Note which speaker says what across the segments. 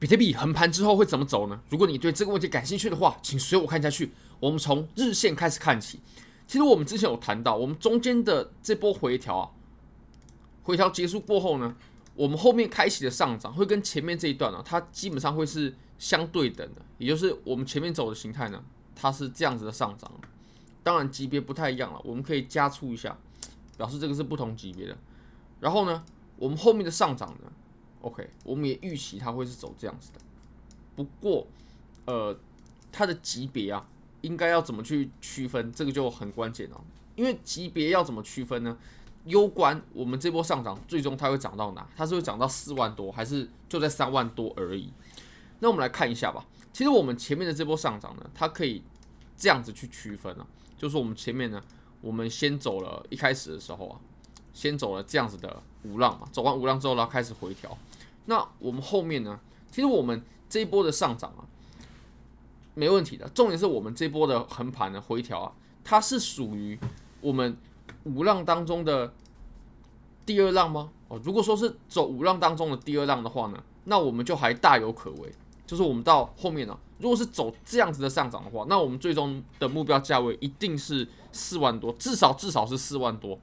Speaker 1: 比特币横盘之后会怎么走呢？如果你对这个问题感兴趣的话，请随我看下去。我们从日线开始看起。其实我们之前有谈到，我们中间的这波回调啊，回调结束过后呢，我们后面开启的上涨会跟前面这一段呢、啊，它基本上会是相对等的，也就是我们前面走的形态呢，它是这样子的上涨。当然级别不太一样了，我们可以加粗一下，表示这个是不同级别的。然后呢，我们后面的上涨呢？OK，我们也预期它会是走这样子的，不过，呃，它的级别啊，应该要怎么去区分，这个就很关键了。因为级别要怎么区分呢？攸关我们这波上涨最终它会涨到哪？它是会涨到四万多，还是就在三万多而已？那我们来看一下吧。其实我们前面的这波上涨呢，它可以这样子去区分啊，就是我们前面呢，我们先走了一开始的时候啊，先走了这样子的五浪嘛，走完五浪之后，然后开始回调。那我们后面呢？其实我们这一波的上涨啊，没问题的。重点是我们这波的横盘的回调啊，它是属于我们五浪当中的第二浪吗？哦，如果说是走五浪当中的第二浪的话呢，那我们就还大有可为。就是我们到后面呢、如果是走这样子的上涨的话，那我们最终的目标价位一定是四万多，至少至少是四万多。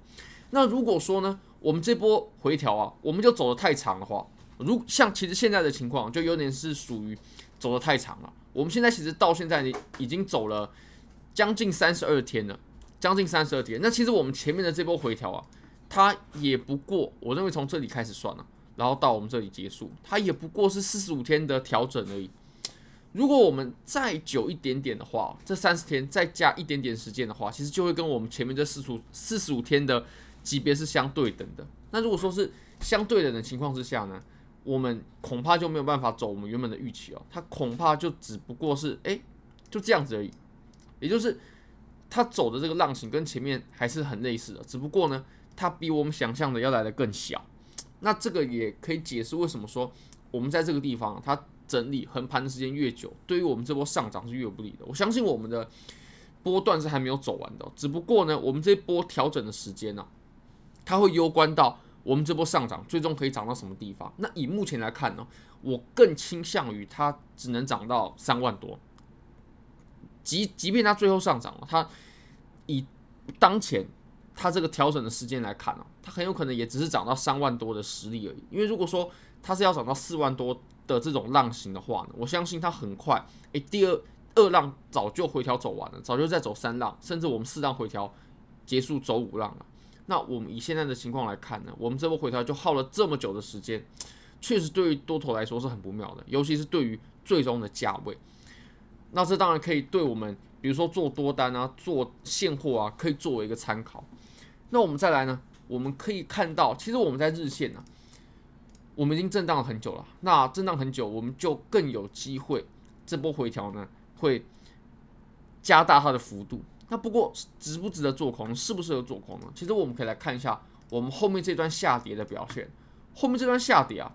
Speaker 1: 那如果说呢，我们这波回调啊，我们就走得太长的话，如像其实现在的情况，就有点是属于走得太长了。我们现在其实到现在已经走了将近三十二天了，将近三十二天。那其实我们前面的这波回调啊，它也不过，我认为从这里开始算了，然后到我们这里结束，它也不过是四十五天的调整而已。如果我们再久一点点的话，这三十天再加一点点时间的话，其实就会跟我们前面这四十五四十五天的级别是相对等的。那如果说是相对等的情况之下呢？我们恐怕就没有办法走我们原本的预期哦，它恐怕就只不过是哎，就这样子而已，也就是它走的这个浪形跟前面还是很类似的，只不过呢，它比我们想象的要来的更小。那这个也可以解释为什么说我们在这个地方它整理横盘的时间越久，对于我们这波上涨是越不利的。我相信我们的波段是还没有走完的，只不过呢，我们这波调整的时间呢，它会攸关到。我们这波上涨最终可以涨到什么地方？那以目前来看呢，我更倾向于它只能涨到三万多。即即便它最后上涨了，它以当前它这个调整的时间来看呢，它很有可能也只是涨到三万多的实力而已。因为如果说它是要涨到四万多的这种浪形的话呢，我相信它很快，诶，第二二浪早就回调走完了，早就在走三浪，甚至我们四浪回调结束走五浪了。那我们以现在的情况来看呢，我们这波回调就耗了这么久的时间，确实对于多头来说是很不妙的，尤其是对于最终的价位。那这当然可以对我们，比如说做多单啊、做现货啊，可以作为一个参考。那我们再来呢，我们可以看到，其实我们在日线呢，我们已经震荡了很久了。那震荡很久，我们就更有机会，这波回调呢会加大它的幅度。那不过值不值得做空，适不适合做空呢？其实我们可以来看一下我们后面这段下跌的表现。后面这段下跌啊，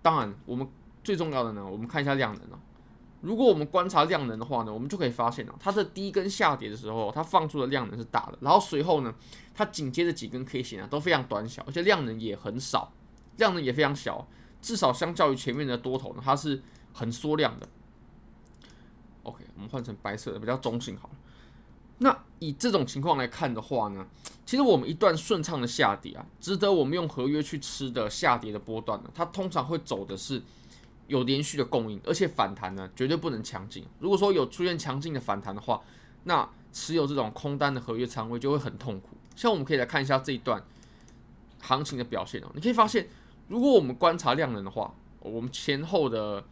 Speaker 1: 当然我们最重要的呢，我们看一下量能啊。如果我们观察量能的话呢，我们就可以发现啊，它的第一根下跌的时候，它放出的量能是大的，然后随后呢，它紧接着几根 K 线啊都非常短小，而且量能也很少，量能也非常小，至少相较于前面的多头呢，它是很缩量的。OK，我们换成白色的比较中性好了。以这种情况来看的话呢，其实我们一段顺畅的下跌啊，值得我们用合约去吃的下跌的波段呢，它通常会走的是有连续的供应，而且反弹呢绝对不能强劲。如果说有出现强劲的反弹的话，那持有这种空单的合约仓位就会很痛苦。像我们可以来看一下这一段行情的表现哦，你可以发现，如果我们观察量能的话，我们前后的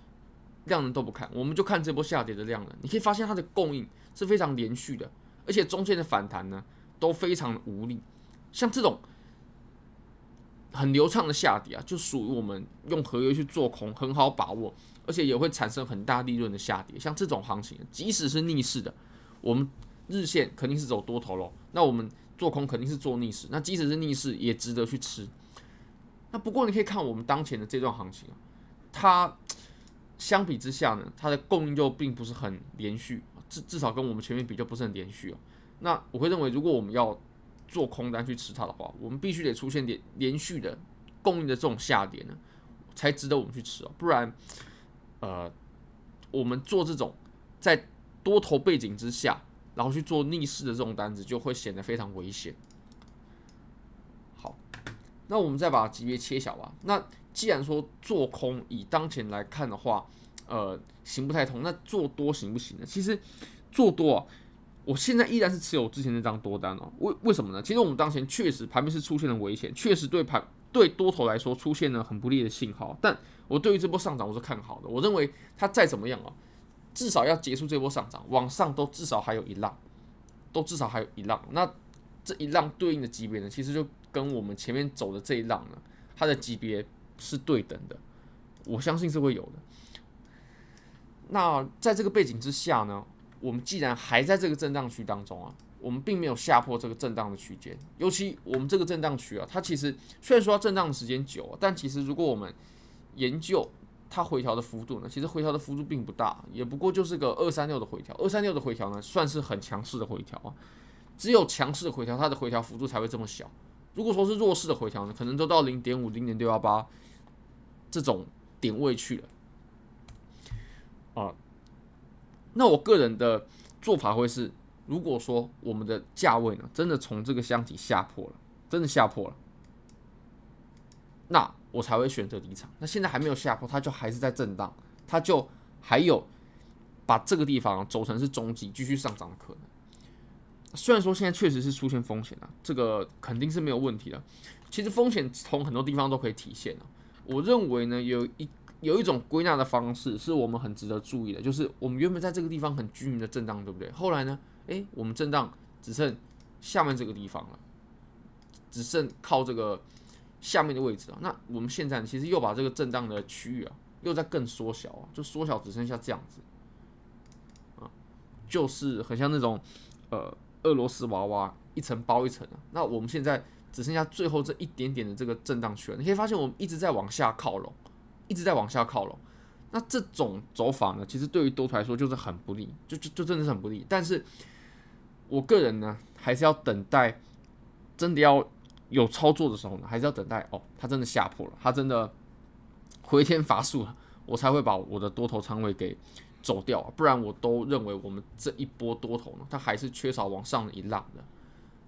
Speaker 1: 量能都不看，我们就看这波下跌的量能，你可以发现它的供应是非常连续的。而且中间的反弹呢，都非常的无力。像这种很流畅的下跌啊，就属于我们用合约去做空很好把握，而且也会产生很大利润的下跌。像这种行情，即使是逆势的，我们日线肯定是走多头喽。那我们做空肯定是做逆势。那即使是逆势，也值得去吃。那不过你可以看我们当前的这段行情啊，它相比之下呢，它的供应就并不是很连续。至至少跟我们前面比较不是很连续哦。那我会认为，如果我们要做空单去吃它的话，我们必须得出现点连续的供应的这种下跌呢，才值得我们去吃哦。不然呃，我们做这种在多头背景之下，然后去做逆势的这种单子，就会显得非常危险。好，那我们再把级别切小吧。那既然说做空以当前来看的话，呃，行不太通。那做多行不行呢？其实做多啊，我现在依然是持有之前那张多单哦。为为什么呢？其实我们当前确实盘面是出现了危险，确实对盘对多头来说出现了很不利的信号。但我对于这波上涨我是看好的。我认为它再怎么样啊，至少要结束这波上涨，往上都至少还有一浪，都至少还有一浪。那这一浪对应的级别呢，其实就跟我们前面走的这一浪呢，它的级别是对等的。我相信是会有的。那在这个背景之下呢，我们既然还在这个震荡区当中啊，我们并没有下破这个震荡的区间。尤其我们这个震荡区啊，它其实虽然说它震荡的时间久，但其实如果我们研究它回调的幅度呢，其实回调的幅度并不大，也不过就是个二三六的回调。二三六的回调呢，算是很强势的回调啊。只有强势的回调，它的回调幅度才会这么小。如果说是弱势的回调呢，可能都到零点五、零点六幺八这种点位去了。啊，那我个人的做法会是，如果说我们的价位呢，真的从这个箱体下破了，真的下破了，那我才会选择离场。那现在还没有下破，它就还是在震荡，它就还有把这个地方走成是中级继续上涨的可能。虽然说现在确实是出现风险了，这个肯定是没有问题的。其实风险从很多地方都可以体现。我认为呢，有一。有一种归纳的方式是我们很值得注意的，就是我们原本在这个地方很均匀的震荡，对不对？后来呢，诶，我们震荡只剩下面这个地方了，只剩靠这个下面的位置啊。那我们现在其实又把这个震荡的区域啊，又在更缩小，就缩小只剩下这样子啊，就是很像那种呃俄罗斯娃娃一层包一层啊。那我们现在只剩下最后这一点点的这个震荡区了，你可以发现我们一直在往下靠拢。一直在往下靠拢，那这种走法呢，其实对于多头来说就是很不利，就就就真的是很不利。但是我个人呢，还是要等待真的要有操作的时候呢，还是要等待哦，它真的下破了，它真的回天乏术了，我才会把我的多头仓位给走掉。不然我都认为我们这一波多头呢，它还是缺少往上的一浪的。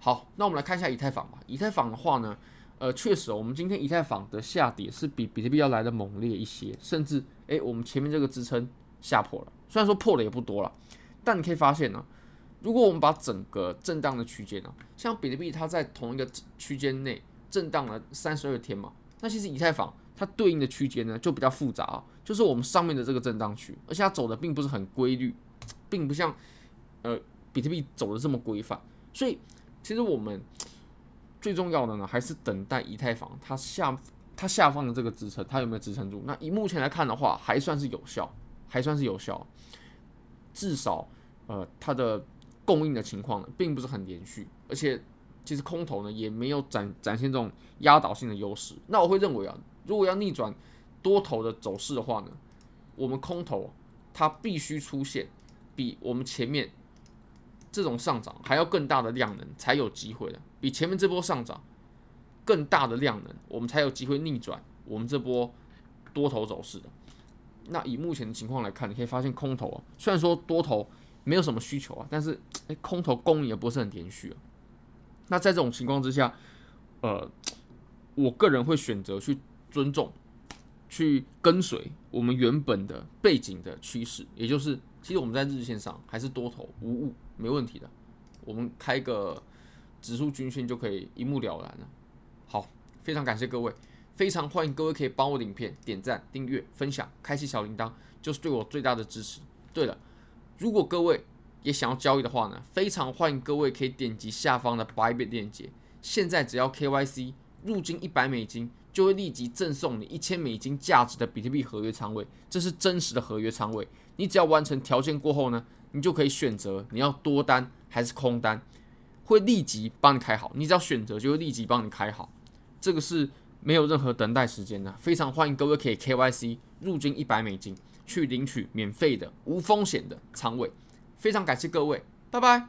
Speaker 1: 好，那我们来看一下以太坊吧。以太坊的话呢，呃，确实，我们今天以太坊的下跌是比比特币要来的猛烈一些，甚至，诶，我们前面这个支撑下破了，虽然说破的也不多了，但你可以发现呢，如果我们把整个震荡的区间呢，像比特币它在同一个区间内震荡了三十二天嘛，那其实以太坊它对应的区间呢就比较复杂啊，就是我们上面的这个震荡区，而且它走的并不是很规律，并不像呃比特币走的这么规范，所以其实我们。最重要的呢，还是等待以太坊它下它下方的这个支撑，它有没有支撑住？那以目前来看的话，还算是有效，还算是有效。至少，呃，它的供应的情况呢，并不是很连续，而且其实空头呢也没有展展现这种压倒性的优势。那我会认为啊，如果要逆转多头的走势的话呢，我们空头它必须出现比我们前面。这种上涨还要更大的量能才有机会的，比前面这波上涨更大的量能，我们才有机会逆转我们这波多头走势的。那以目前的情况来看，你可以发现空头啊，虽然说多头没有什么需求啊，但是诶，空头供应也不是很连续。那在这种情况之下，呃，我个人会选择去尊重、去跟随我们原本的背景的趋势，也就是。其实我们在日线上还是多头无误，没问题的。我们开个指数均线就可以一目了然了。好，非常感谢各位，非常欢迎各位可以帮我的影片点赞、订阅、分享、开启小铃铛，就是对我最大的支持。对了，如果各位也想要交易的话呢，非常欢迎各位可以点击下方的白币链接，现在只要 KYC 入金一百美金，就会立即赠送你一千美金价值的比特币合约仓位，这是真实的合约仓位。你只要完成条件过后呢，你就可以选择你要多单还是空单，会立即帮你开好。你只要选择，就会立即帮你开好。这个是没有任何等待时间的，非常欢迎各位可以 KYC 入金一百美金去领取免费的无风险的仓位。非常感谢各位，拜拜。